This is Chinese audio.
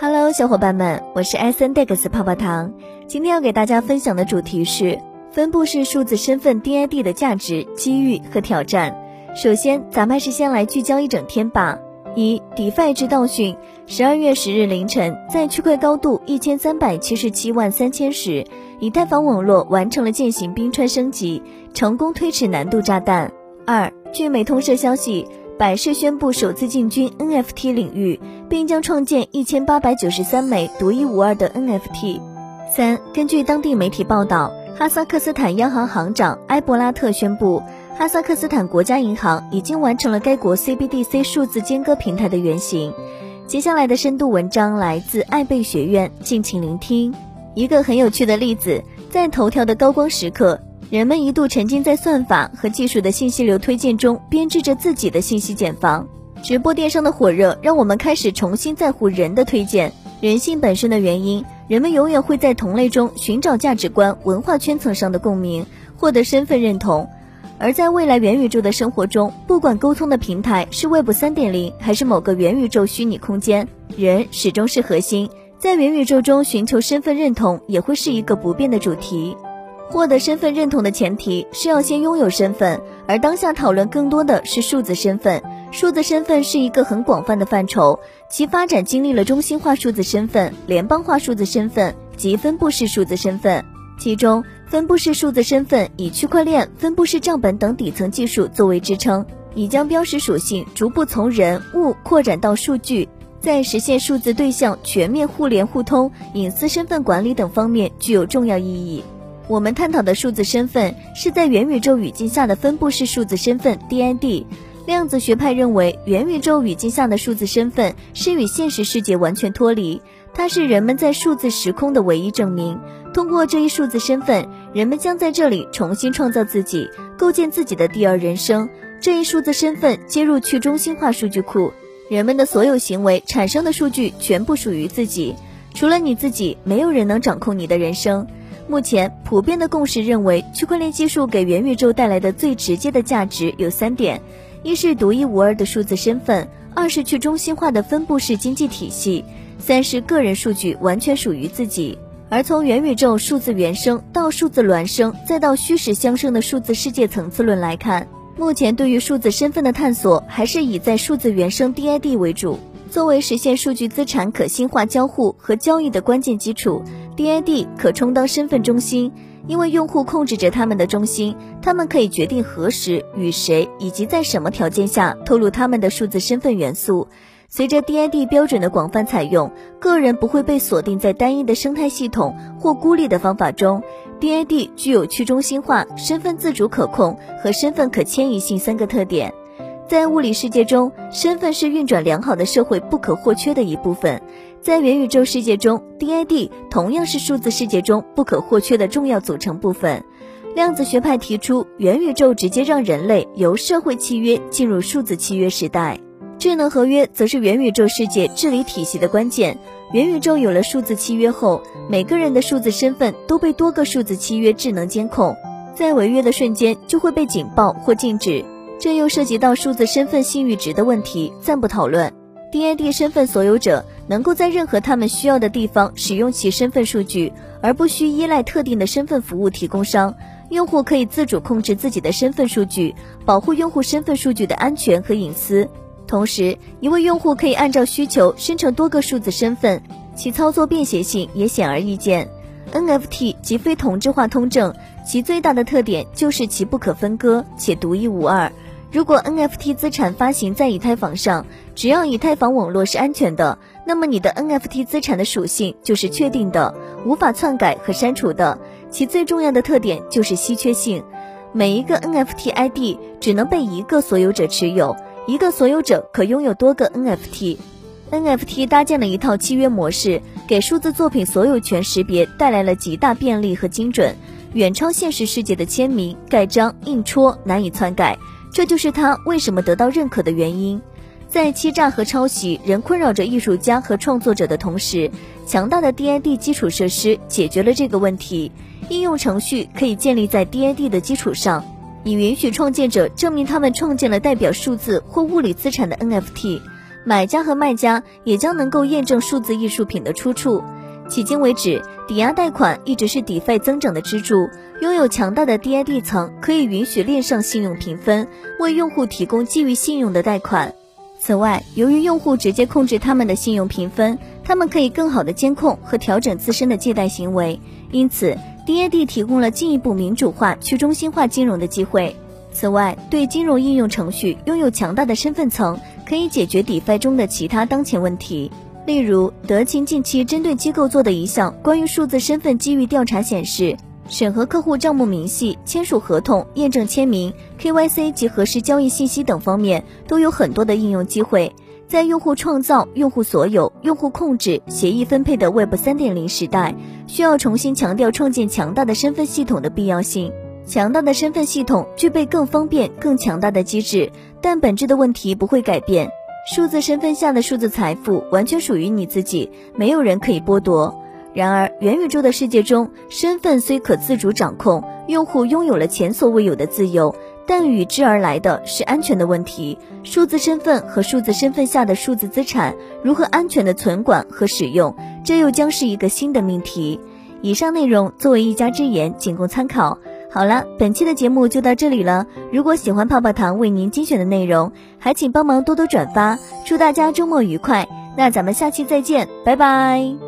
Hello，小伙伴们，我是艾森 Dex 泡泡糖。今天要给大家分享的主题是分布式数字身份 DID 的价值、机遇和挑战。首先，咱们还是先来聚焦一整天吧。一，DeFi 之道讯，十二月十日凌晨，在区块高度一千三百七十七万三千时，以太坊网络完成了践行冰川升级，成功推迟难度炸弹。二，据美通社消息。百事宣布首次进军 NFT 领域，并将创建一千八百九十三枚独一无二的 NFT。三，根据当地媒体报道，哈萨克斯坦央行行长埃博拉特宣布，哈萨克斯坦国家银行已经完成了该国 CBDC 数字间隔平台的原型。接下来的深度文章来自艾贝学院，敬请聆听。一个很有趣的例子，在头条的高光时刻。人们一度沉浸在算法和技术的信息流推荐中，编织着自己的信息茧房。直播电商的火热让我们开始重新在乎人的推荐。人性本身的原因，人们永远会在同类中寻找价值观、文化圈层上的共鸣，获得身份认同。而在未来元宇宙的生活中，不管沟通的平台是 Web 三点零，还是某个元宇宙虚拟空间，人始终是核心。在元宇宙中寻求身份认同，也会是一个不变的主题。获得身份认同的前提是要先拥有身份，而当下讨论更多的是数字身份。数字身份是一个很广泛的范畴，其发展经历了中心化数字身份、联邦化数字身份及分布式数字身份。其中，分布式数字身份以区块链、分布式账本等底层技术作为支撑，已将标识属性逐步从人物扩展到数据，在实现数字对象全面互联互通、隐私身份管理等方面具有重要意义。我们探讨的数字身份是在元宇宙语境下的分布式数字身份 DID。量子学派认为，元宇宙语境下的数字身份是与现实世界完全脱离，它是人们在数字时空的唯一证明。通过这一数字身份，人们将在这里重新创造自己，构建自己的第二人生。这一数字身份接入去中心化数据库，人们的所有行为产生的数据全部属于自己，除了你自己，没有人能掌控你的人生。目前普遍的共识认为，区块链技术给元宇宙带来的最直接的价值有三点：一是独一无二的数字身份；二是去中心化的分布式经济体系；三是个人数据完全属于自己。而从元宇宙数字原生到数字孪生，再到虚实相生的数字世界层次论来看，目前对于数字身份的探索还是以在数字原生 DID 为主，作为实现数据资产可信化交互和交易的关键基础。DID 可充当身份中心，因为用户控制着他们的中心，他们可以决定何时与谁以及在什么条件下透露他们的数字身份元素。随着 DID 标准的广泛采用，个人不会被锁定在单一的生态系统或孤立的方法中。DID 具有去中心化、身份自主可控和身份可迁移性三个特点。在物理世界中，身份是运转良好的社会不可或缺的一部分。在元宇宙世界中，DID 同样是数字世界中不可或缺的重要组成部分。量子学派提出，元宇宙直接让人类由社会契约进入数字契约时代。智能合约则是元宇宙世界治理体系的关键。元宇宙有了数字契约后，每个人的数字身份都被多个数字契约智能监控，在违约的瞬间就会被警报或禁止。这又涉及到数字身份信誉值的问题，暂不讨论。DID 身份所有者能够在任何他们需要的地方使用其身份数据，而不需依赖特定的身份服务提供商。用户可以自主控制自己的身份数据，保护用户身份数据的安全和隐私。同时，一位用户可以按照需求生成多个数字身份，其操作便携性也显而易见。NFT 即非同质化通证，其最大的特点就是其不可分割且独一无二。如果 NFT 资产发行在以太坊上，只要以太坊网络是安全的，那么你的 NFT 资产的属性就是确定的，无法篡改和删除的。其最重要的特点就是稀缺性，每一个 NFT ID 只能被一个所有者持有，一个所有者可拥有多个 NFT。NFT 搭建了一套契约模式，给数字作品所有权识别带来了极大便利和精准，远超现实世界的签名、盖章、印戳，难以篡改。这就是他为什么得到认可的原因。在欺诈和抄袭仍困扰着艺术家和创作者的同时，强大的 DID 基础设施解决了这个问题。应用程序可以建立在 DID 的基础上，以允许创建者证明他们创建了代表数字或物理资产的 NFT。买家和卖家也将能够验证数字艺术品的出处。迄今为止，抵押贷款一直是抵费增长的支柱。拥有强大的 DID 层，可以允许链上信用评分，为用户提供基于信用的贷款。此外，由于用户直接控制他们的信用评分，他们可以更好的监控和调整自身的借贷行为。因此，D A D 提供了进一步民主化、去中心化金融的机会。此外，对金融应用程序拥有强大的身份层，可以解决 DeFi 中的其他当前问题。例如，德勤近期针对机构做的一项关于数字身份机遇调查显示，审核客户账目明细、签署合同、验证签名、KYC 及核实交易信息等方面都有很多的应用机会。在用户创造、用户所有、用户控制、协议分配的 Web 3.0时代，需要重新强调创建强大的身份系统的必要性。强大的身份系统具备更方便、更强大的机制，但本质的问题不会改变。数字身份下的数字财富完全属于你自己，没有人可以剥夺。然而，元宇宙的世界中，身份虽可自主掌控，用户拥有了前所未有的自由，但与之而来的是安全的问题。数字身份和数字身份下的数字资产如何安全的存管和使用，这又将是一个新的命题。以上内容作为一家之言，仅供参考。好了，本期的节目就到这里了。如果喜欢泡泡糖为您精选的内容，还请帮忙多多转发。祝大家周末愉快！那咱们下期再见，拜拜。